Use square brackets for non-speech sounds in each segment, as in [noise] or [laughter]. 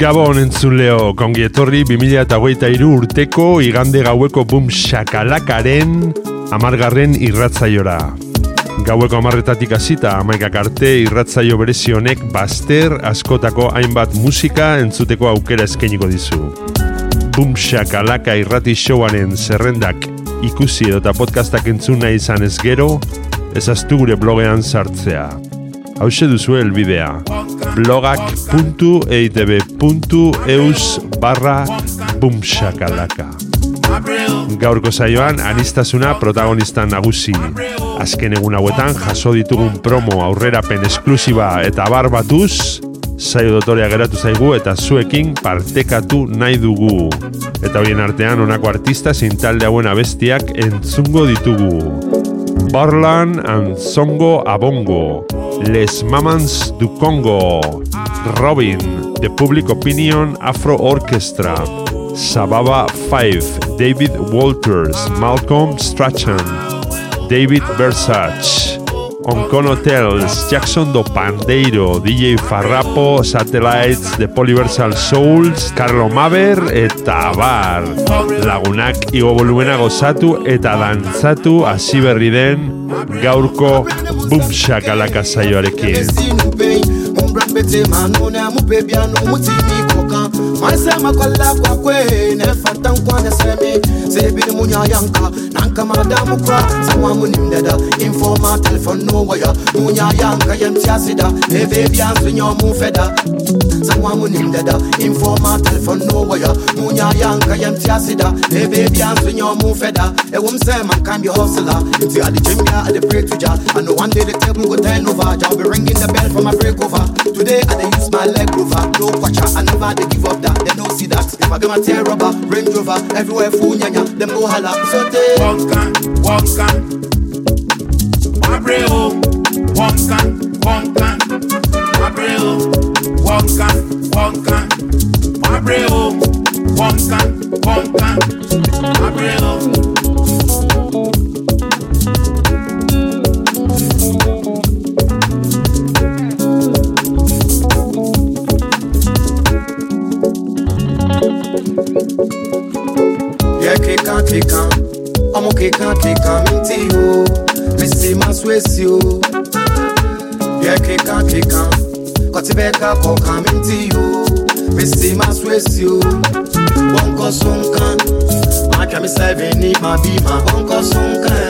Gabon entzuleo, kongi etorri 2008 urteko igande gaueko bum shakalakaren amargarren irratzaiora. Gaueko amarretatik hasita amaikak arte irratzaio berezi honek baster askotako hainbat musika entzuteko aukera eskainiko dizu. Bum shakalaka irrati showaren zerrendak ikusi edota podcastak entzun nahi izan ez gero, ezaztu gure blogean sartzea. Hau duzu helbidea blogak.eitb.eus barra bumshakalaka Gaurko saioan anistasuna protagonista nagusi. Azken egun hauetan jaso ditugun promo aurrerapen esklusiba eta bar batuz, saio dotorea geratu zaigu eta zuekin partekatu nahi dugu. Eta horien artean honako artista zein talde hauen abestiak entzungo ditugu. Barlan and Songo Abongo, Les Mamans du Congo, Robin, The Public Opinion Afro Orchestra, Sababa 5, David Walters, Malcolm Strachan, David Versace, Oncon Hotels, Jackson do Pandeiro, DJ Farrapo, Satellites, The Polyversal Souls, Carlo Maver eta Bar. Lagunak igo volumena gozatu eta dantzatu hasi berri den gaurko bumshakalaka saioarekin. maisema kwalla kwakwe nefata nkwane semi sebiri munyayanka nanka madamu kra sama munimdeda informa telefon no waya. Munyayanka yemtiasida ebebyansu nyomu feda. Sama munimdeda informa telefon no waya. Munyayanka yemtiasida ebebyansu nyomu feda. Ewum sema can be hustler. Nti adi chimbia adi pray to ja I know one day the table go turn over ja be ringing the bell for my break over today I use my leg rover no kwacha I never dey give up that. They no see that. If I get my tear rubber Range Rover everywhere full nyanya them go holla. So they Wonkan, wonkan, Abreu, wonkan, wonkan, Abreu, wonkan, wonkan, Abreu, wonkan, wonkan, Abreu. Yẹ kíkan kíkan, ọmọ kíkan kíkan mi ti o, mi sì máa sún èsì o. Yẹ kíkan kíkan, kọtí bẹ́ẹ̀ ká kọ̀ọ̀kan mi ti o, mi sì máa sún èsì o. Bọ́ńkọ́ sunkan, máa kẹ́ mi sẹ́fìn ní màá bí màá bọ́ńkọ́ sunkan.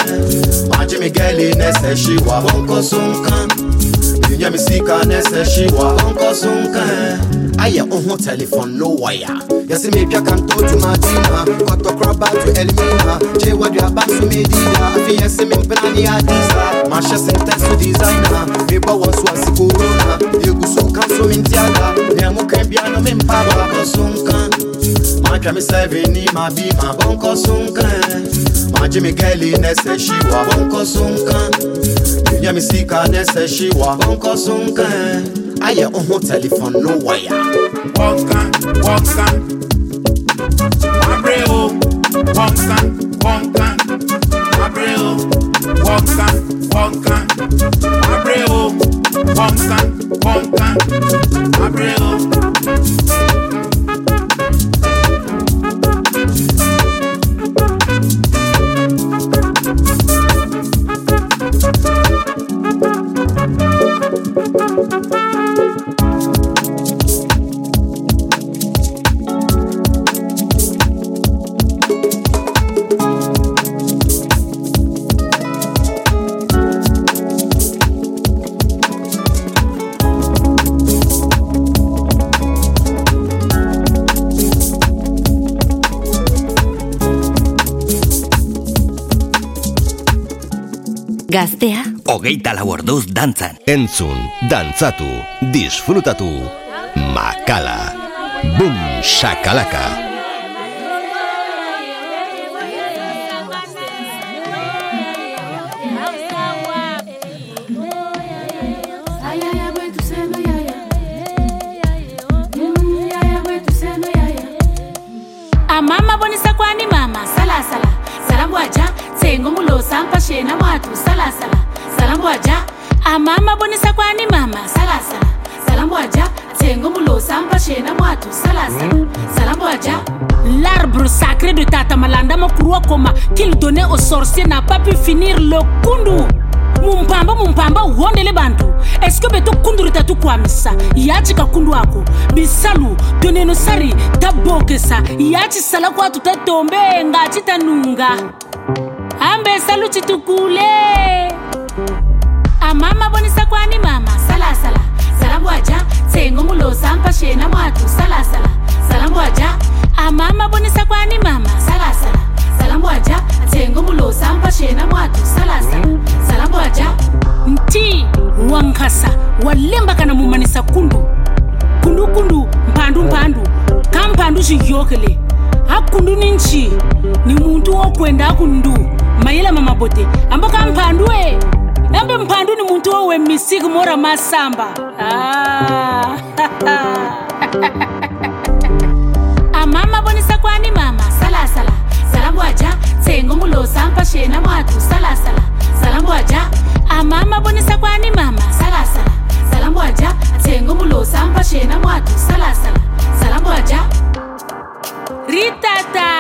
Máa jí mi gẹ́lì nẹ́sẹ̀ ṣì wà bọ́ńkọ́ sunkan. Ìyẹn mi sì ka nẹ́sẹ̀ ṣì wà bọ́ńkọ́ sunkan ayɛ wo telephone no wire. Yɛse metwa kanto tumatuma kɔtɔkoraba to elmina gye waduaba so medida afei yɛse mempena ne adisa mahyɛ sentɛ so designa mebɔ wɔ so ase korona yɛgu so nka so mentiada nea moka bia no mempaba kɔso nka matwa me sɛve ni ma bi ma bɔnkɔ so nka magye me gɛli nɛ sɛ hyiwa bɔnkɔ so nka nyɛ me sika nɛ sɛ hyiwa bɔnkɔ so nka ìyẹn mi sika nẹ́sẹ̀ ṣì wà bọ́ nkọ́ so nǹkan ayẹ ohun tẹlifon no wire. Wonkan, wonkan, Abreu, wonkan, wonkan, Abreu, wonkan, Hogeita lau orduz dantzan. Entzun, dantzatu, disfrutatu. Makala. Bum, shakalaka. Amama bonisa kwani mama? Salasala salambwaja tsengo mulosa mpashena mwatu. Salasala salambwaja L'arbre sacré de Tata Malanda Mokurua Koma qu'il donnait aux sorciers n'a pas pu finir le kundu. mumpamba mumpamba uhondele bantu eske beto kunduru tatu kwamisa? Yaci ka kundu ako. Bisalu toneno sari tabokesa. Yaci sala kwatu tatombe ngaci tanunga. Ambe salu citukule amama bonisa kwani mama. Salasala salambwaja tsengo mulosa mpashena mwatu. Salasala salambwaja amama bonisa kwani mama salasala salambwaja tsengo mulosa mpashena mwatu. Salasala salambwaja nti wankasa. Walemba na mumanisa kundu. Kundu kundu. Mpandu mpandu. Kampandu xiyokele akundu ni nchi. Ni munthu wo kwenda akundu mayela mamabote ambo kamphandu e mpanduni mphandu ni muntu wowe m'misiku mora masamba. Ah. [laughs] amama bonisa kwani mama? Salasala salambwaja tsengo mulosa mpashena mwatu. Salasala salambwaja amama bonisa kwani mama? Salasala salambwaja tsengo mulosa mpashena mwatu. Salasala salambwaja ritata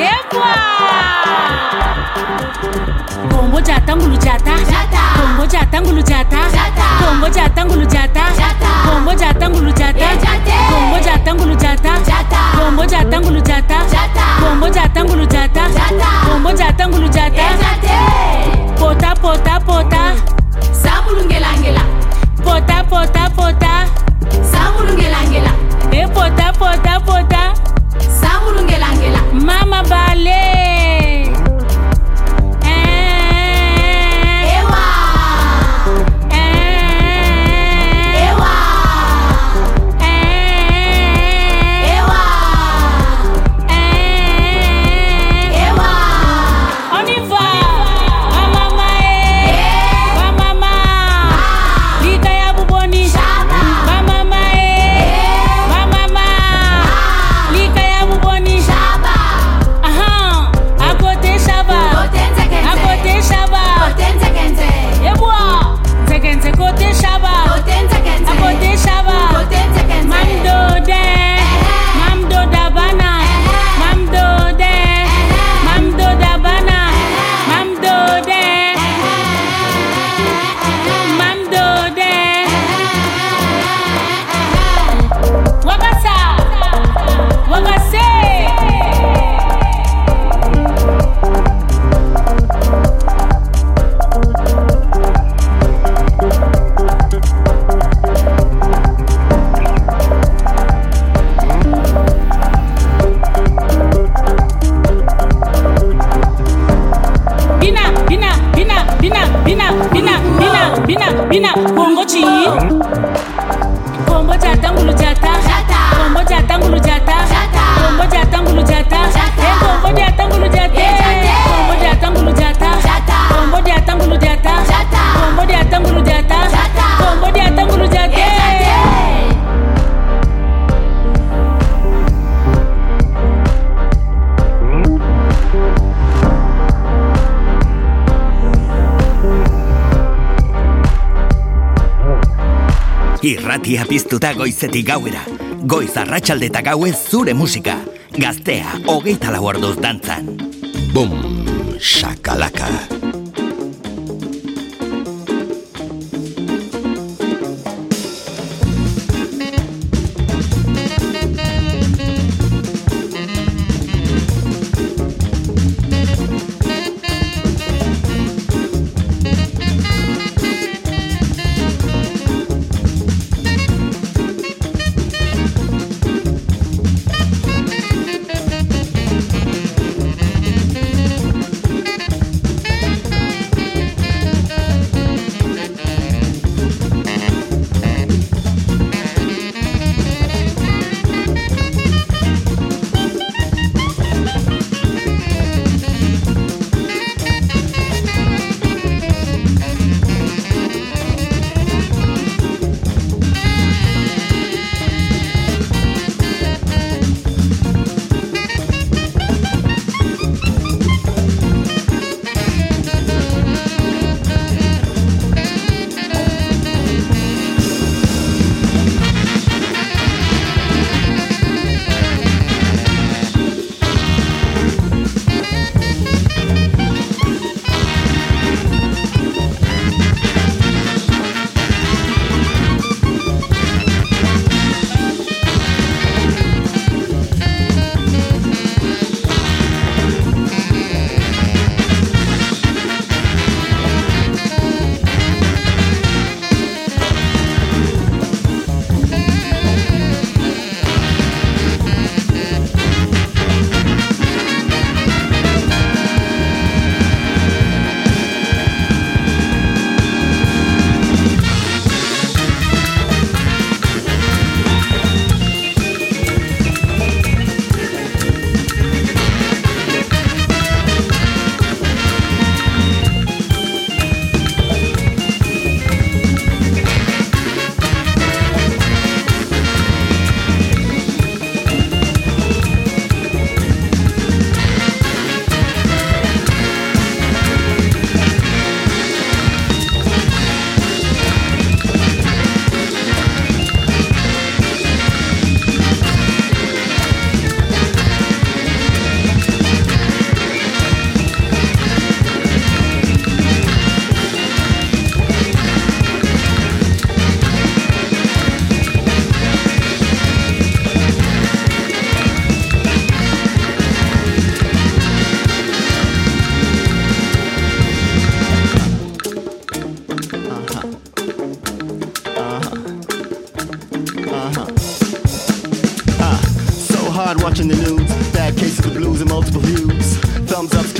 yebwa Como jata, mulu jata. Jata. Irratia piztuta goizetik gauera. Goiz arratsalde eta gauez zure musika. Gaztea, hogeita lau orduz dantzan. Bum, shakalaka.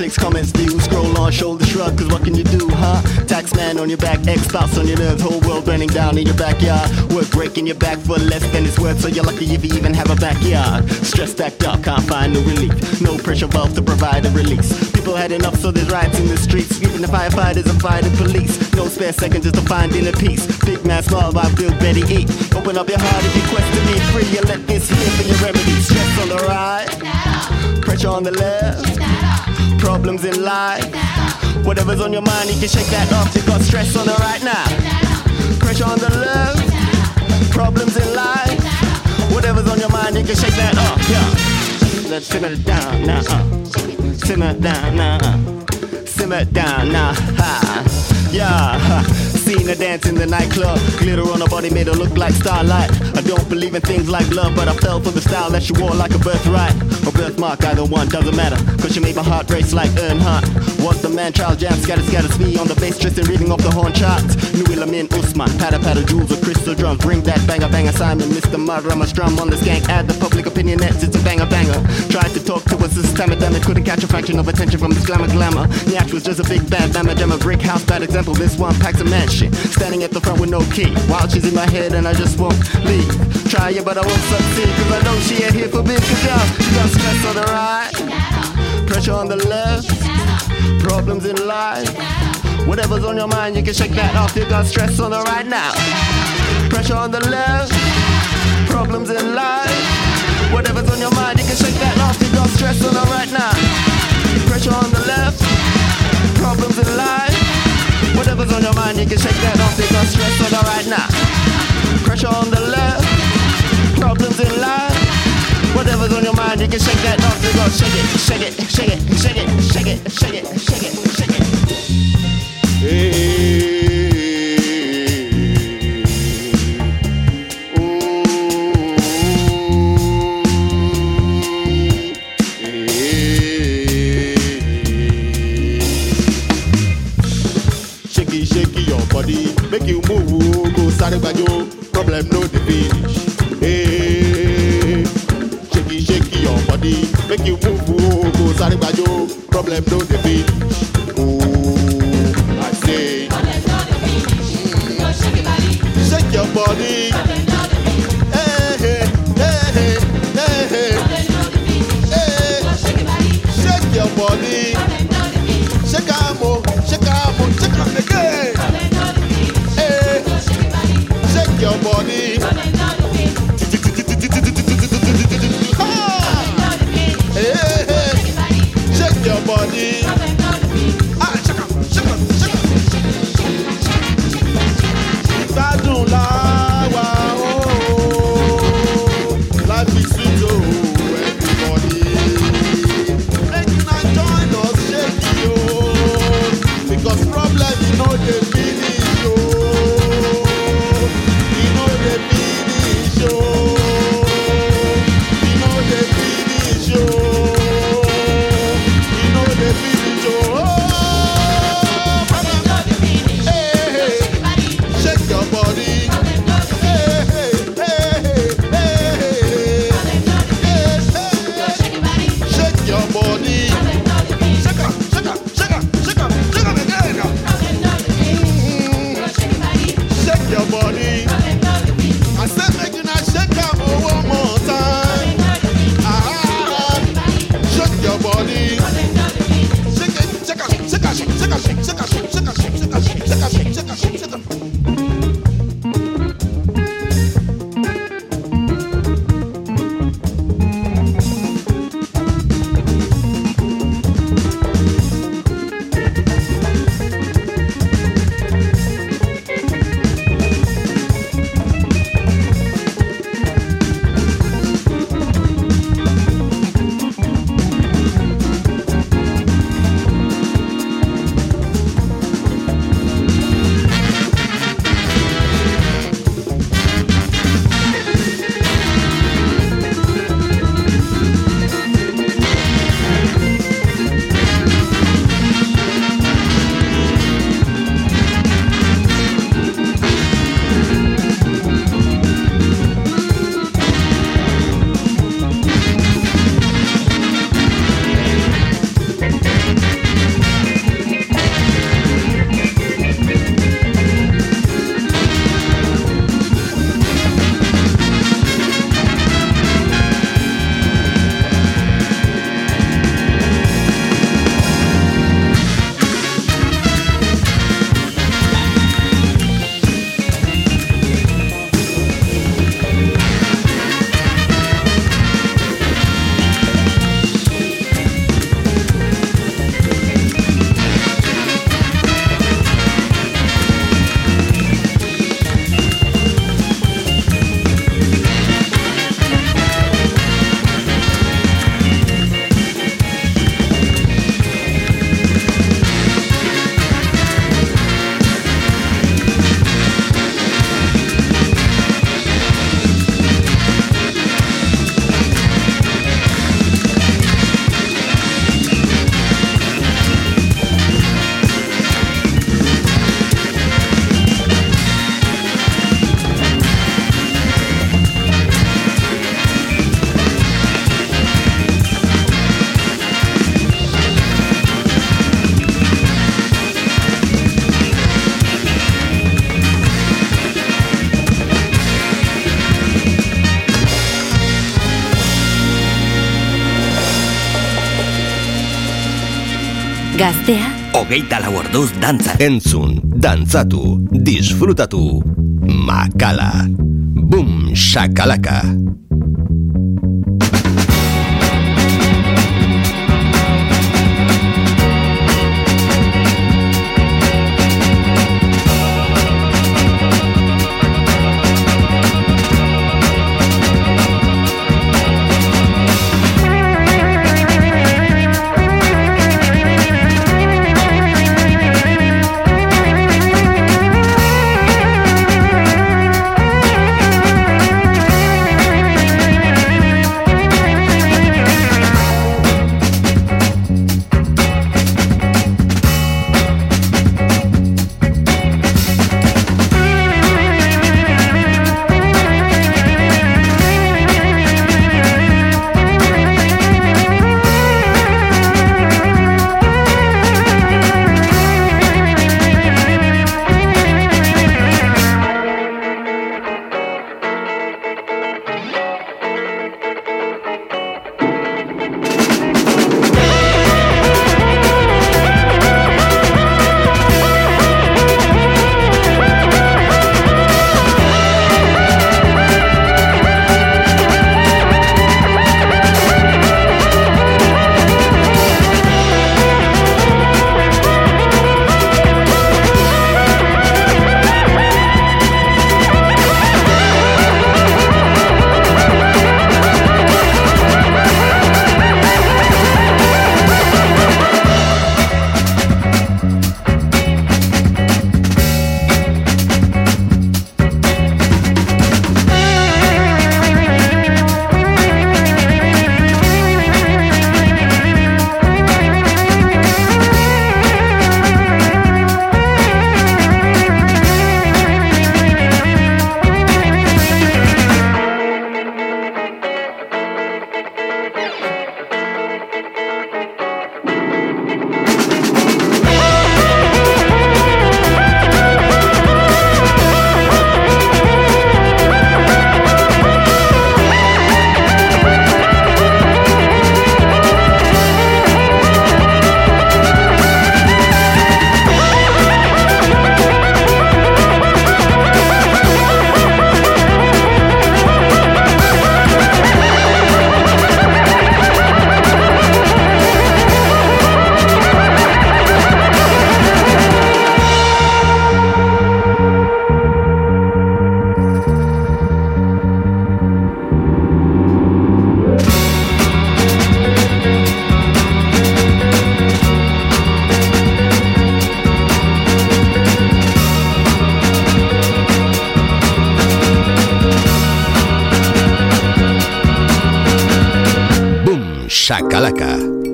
Clicks, comments, views. Scroll on, shoulder shrug, cause what can you do, huh? Tax man on your back, ex spouse on your nerves, whole world burning down in your backyard. Work breaking your back for less than it's worth, so you're lucky if you even have a backyard. Stress stacked up, can't find no relief. No pressure valve to provide a release. People had enough, so there's riots in the streets. Even the firefighters and fighting police. No spare second just to find inner peace. Big man, small, I build Betty eat. Open up your heart if you quest to be free and let this here for your remedy. Stress on the right, pressure on the left, problems in life. Whatever's on your mind, you can shake that off. You got stress on the right now, pressure on the left, problems in life. Whatever's on your mind, you can shake that off. Yeah, let's simmer down now. Uh. Simmer down now. Uh. Simmer down now. Ha. Yeah. Seen her dance in the nightclub. Glitter on her body made her look like starlight. I don't believe in things like love, but I fell for the style that she wore like a birthright. Or birthmark, either one, doesn't matter. Cause she made my heart race like Earnhardt. Was the man, Charles Jam, scatter, scatter, me on the bass, Tristan reading off the horn charts. New Ilamin Usman, patter, patter, jewels of crystal drums. Bring that banger, banger, Simon, Mr. Murder, I'm a strum on the skank. Add the public opinion nets, it's a banger, banger. Tried to talk to us this time, damn it, couldn't catch a fraction of attention from this glamour, glamour. Nyach was just a big bad mamma, jammer, brick house, bad example. This one packs a match shit. Standing at the front with no key. While she's in my head and I just won't leave. Try it, but I won't succeed. Cause I know she ain't here for me. Cause y'all, she got stress on the right, pressure on the left, problems in life. Whatever's on your mind, you can shake that off. You got stress on the right now. Pressure on the left, problems in life. Whatever's on your mind, you can shake that off. You got stress on the right now. Pressure on the left, problems in life. Whatever's on your mind, you can shake that off. Got stress on the right now. Pressure on the left, problems in life. Whatever's on your mind, you can shake that off. Got shake it, shake it, shake it, shake it, shake it, shake it, shake it, shake it. hogeita lau orduz dantza. Entzun, dantzatu, disfrutatu, makala, bum, shakalaka. Bum, shakalaka.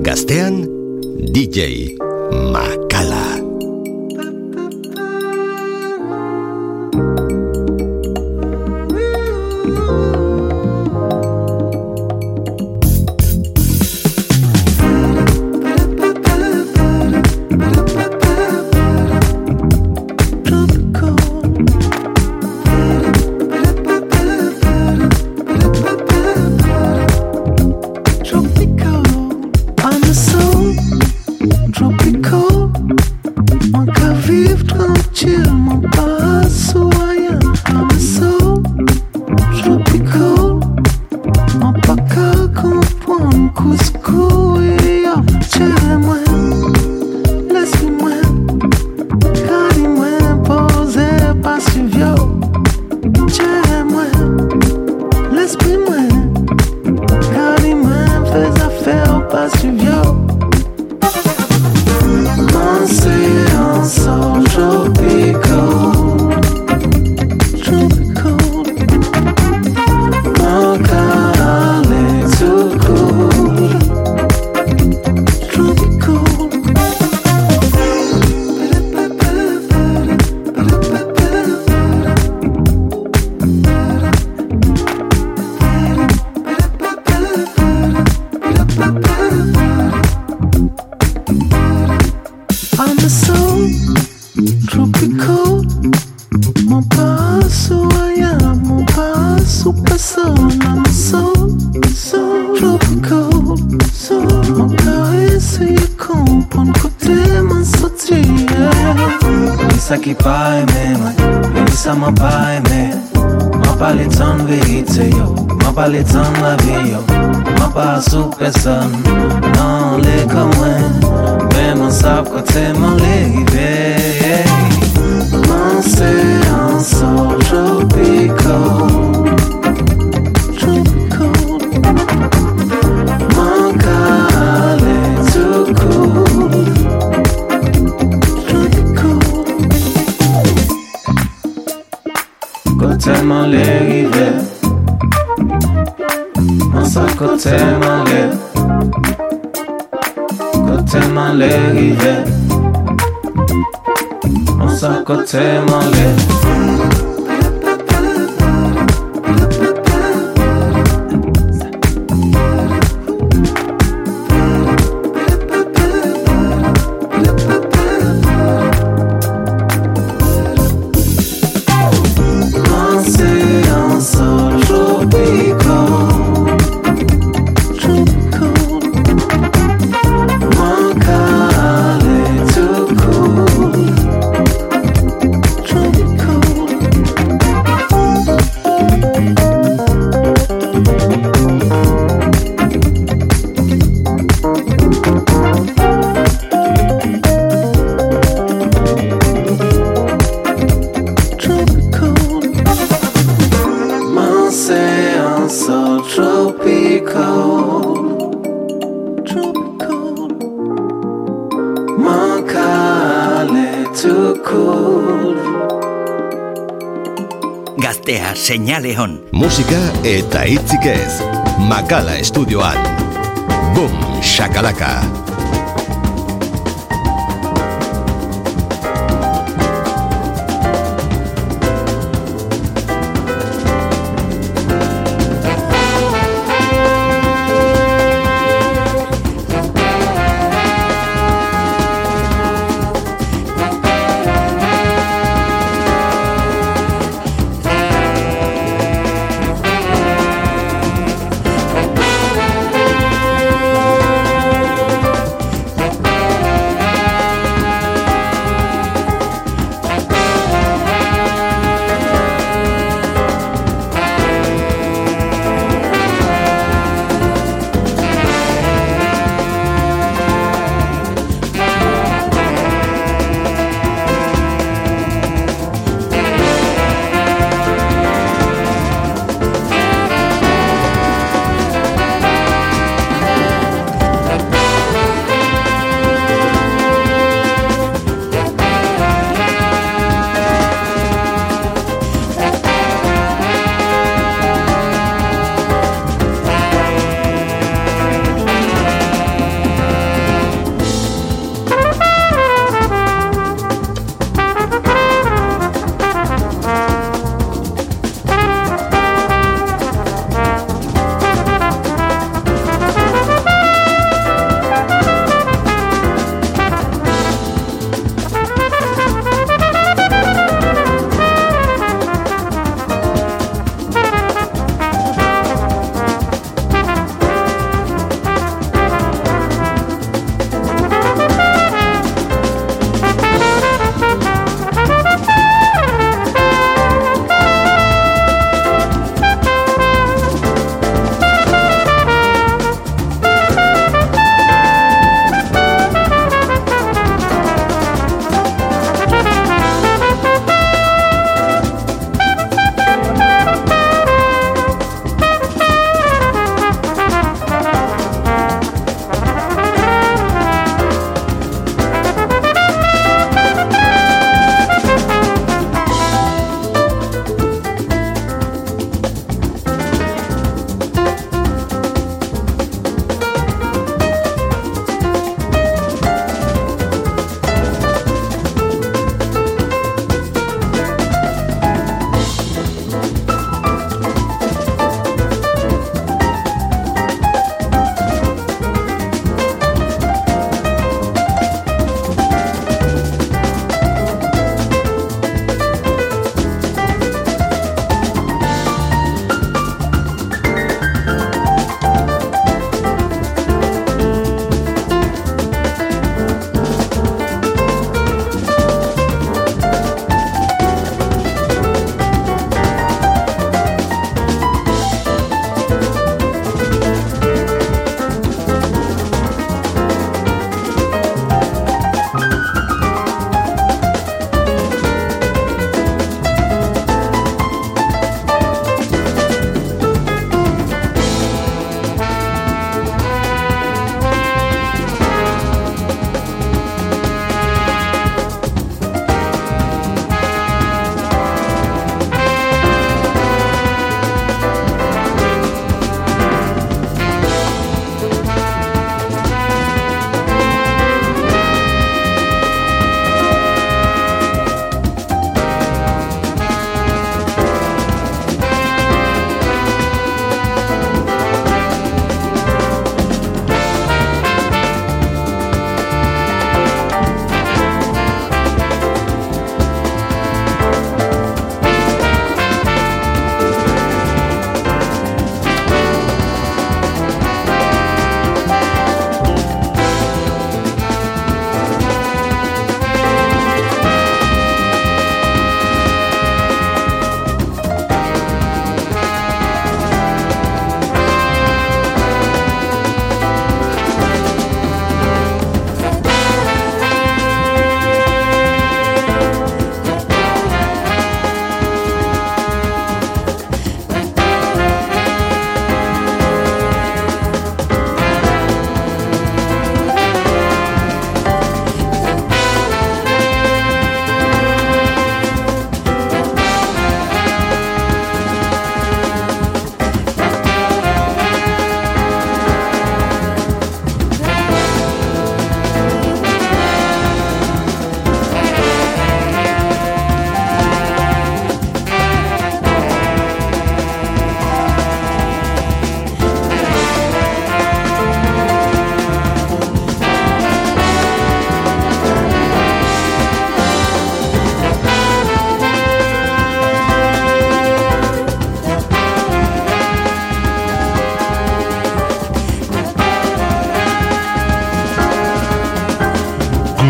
Gastean DJ Mac. super soul, mama soul, so tropical, so, Mon cœur est comprendre côté ma sortie. Lisa qui paille mais, Lisa m'a paille mais, m'a parlé tant vérité yo, m'a parlé tant la vie yo, m'a pas sous personne, non les communs, mais mon sap côté mon l'arrivée. Mon séance tropical. Man sa kote man le Kote man le kale cool Gaztea seinale hon. Musika eta hitzik ez. Makala estudioan. Boom, shakalaka.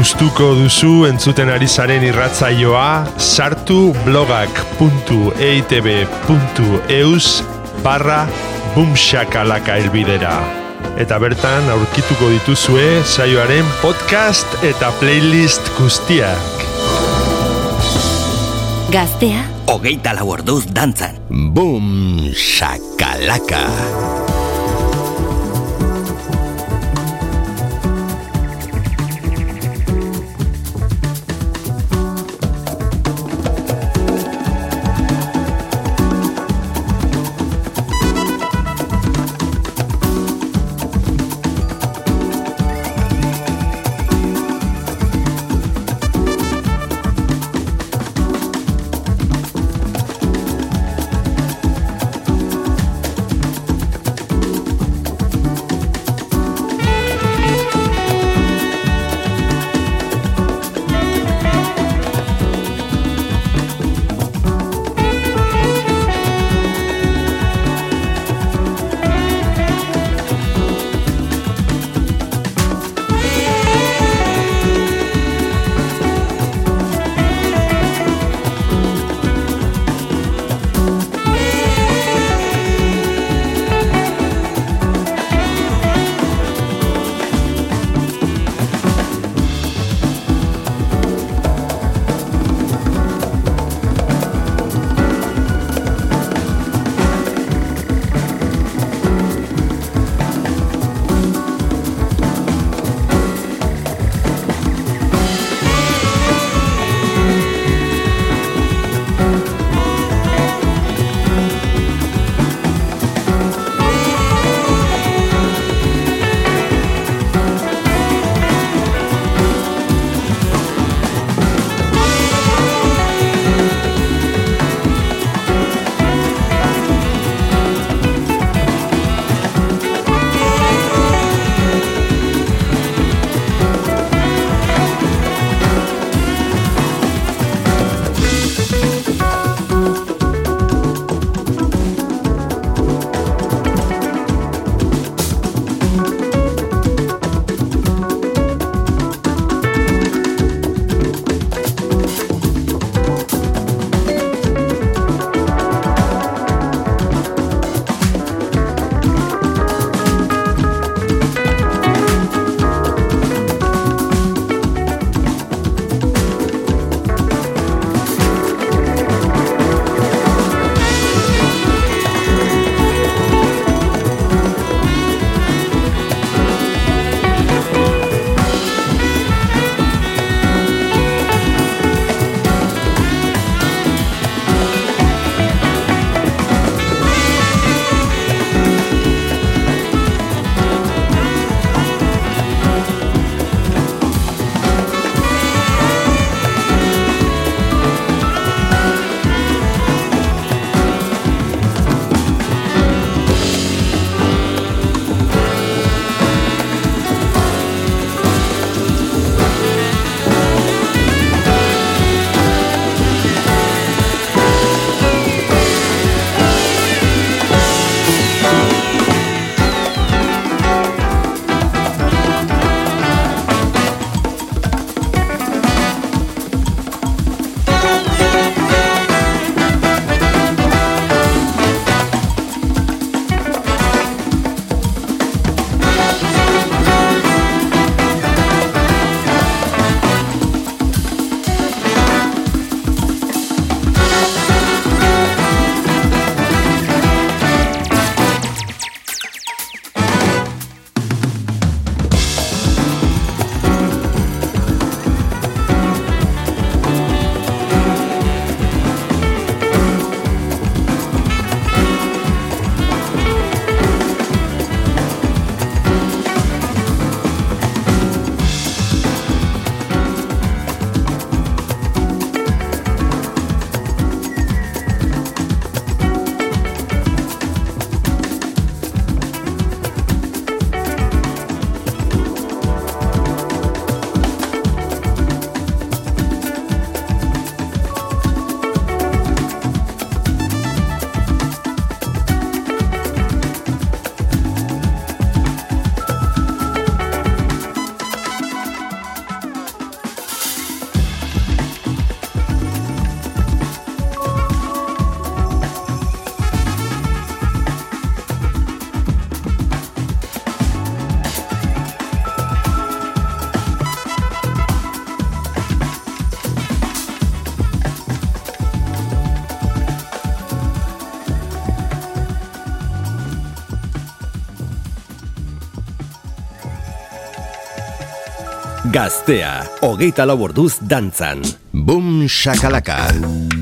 Gustuko duzu entzuten ari zaren irratzaioa sartu blogak.eitb.eus barra bumxakalaka elbidera. Eta bertan aurkituko dituzue saioaren podcast eta playlist guztiak. Gaztea. Hogeita lau orduz dantzan. Boom shakalaka. Gaztea, hogeita lau orduz dantzan. Boom shakalaka.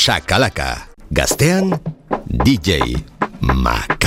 Shakalaka. Gaztean, DJ Mac.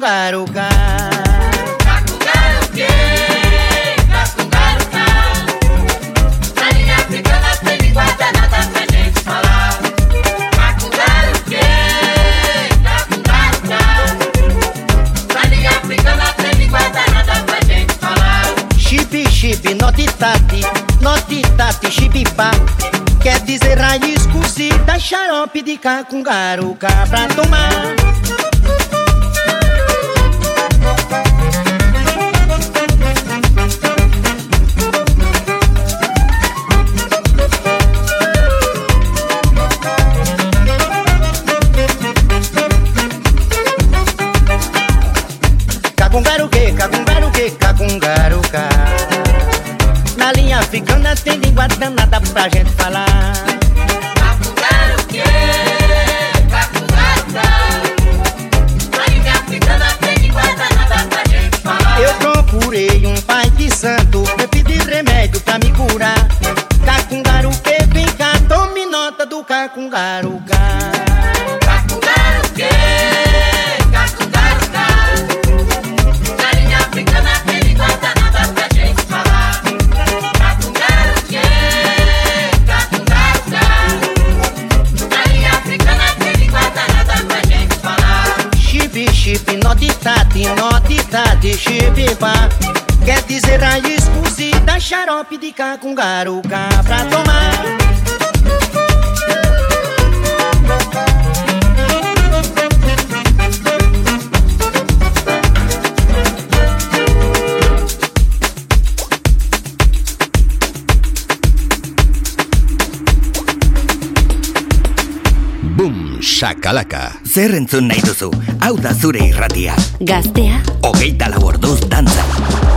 cacungaruca. Cacungaruque, cacungaruca. Na linha africana tem língua danada pra gente falar. Cacungaruque, cacungaruca. Na linha africana tem língua danada pra gente falar. Chip, chip, notitati, notitati, chipipá. Quer dizer raiz cozida, xarope de cacungaruca pra tomar. raiz cozida, e xarope de cacungaruca pra tomar. Boom, shakalaka. Zer entzun nahi duzu, hau da zure irratia. Gaztea. Ogeita laborduz dantzan.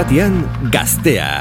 Irratian gaztea.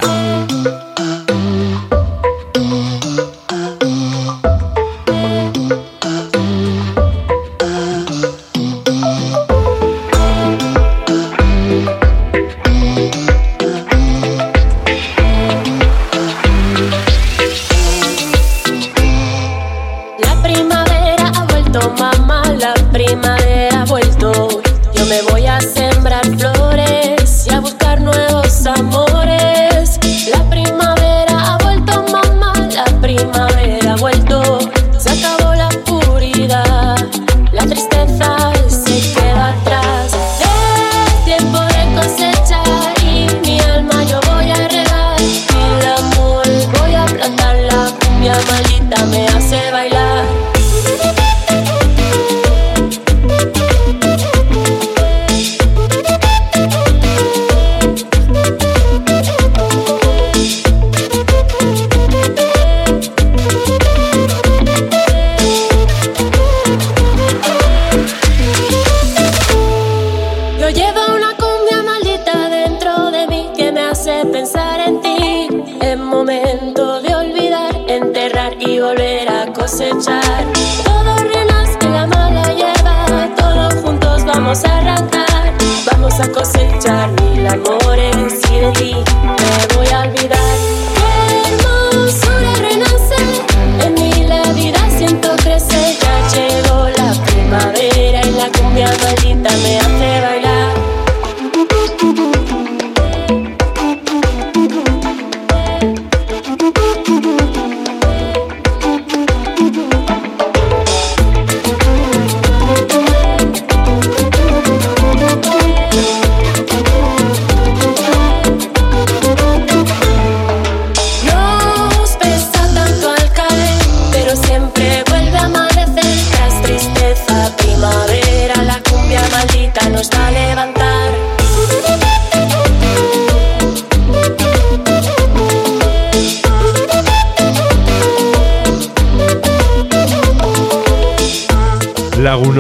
Vamos a arrancar. Vamos a cosechar mil amores y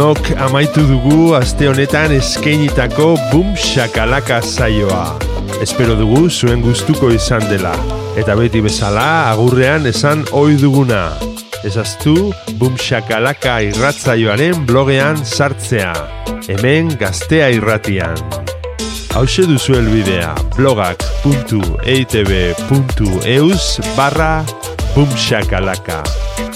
Lagunok amaitu dugu aste honetan eskeinitako Boom Shakalaka saioa. Espero dugu zuen gustuko izan dela. Eta beti bezala agurrean esan ohi duguna. Ezaztu Boom Shakalaka irratzaioaren blogean sartzea. Hemen gaztea irratian. Hauxe duzu elbidea blogak.eitb.eus barra Boomshakalaka.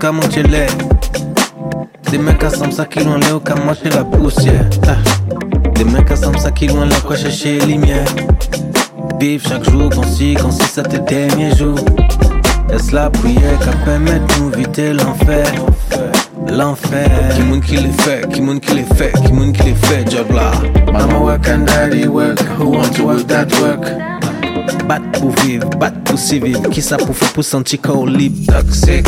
kama uchelewe. Nimeka samsa kilo leo kama she la poussière. Nimeka ah. samsa kilo la quoi chercher lumière. Vive chaque jour qu'on si, qu'on si ça tes derniers. Est-ce la prière qui permet de nous éviter l'enfer? L'enfer. Qui moun qui les fait, qui moun qui les fait, qui moun qui les fait, job là. Mama work and daddy work, who want to work that work? Bat pou viv, bat pou si viv Ki sa pou fe pou santi ka ou lip Toxic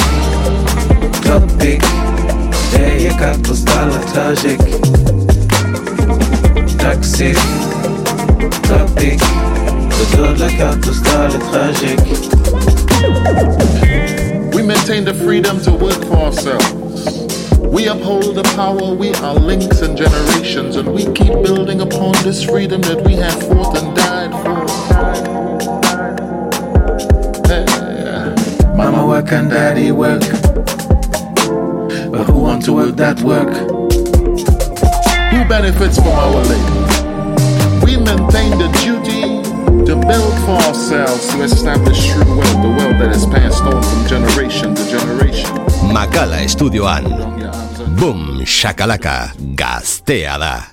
you got to style tragic. Toxic, topic. The good like out to style tragic. We maintain the freedom to work for ourselves. We uphold the power, we are links and generations, and we keep building upon this freedom that we have fought and died for. Hey, Mama work and daddy work. But who want to work that work? Who benefits from our labor? We maintain the duty to build for ourselves to establish true wealth, the wealth that is passed on from generation to generation. Makala estudioan. Boom, shakalaka, gaztea da.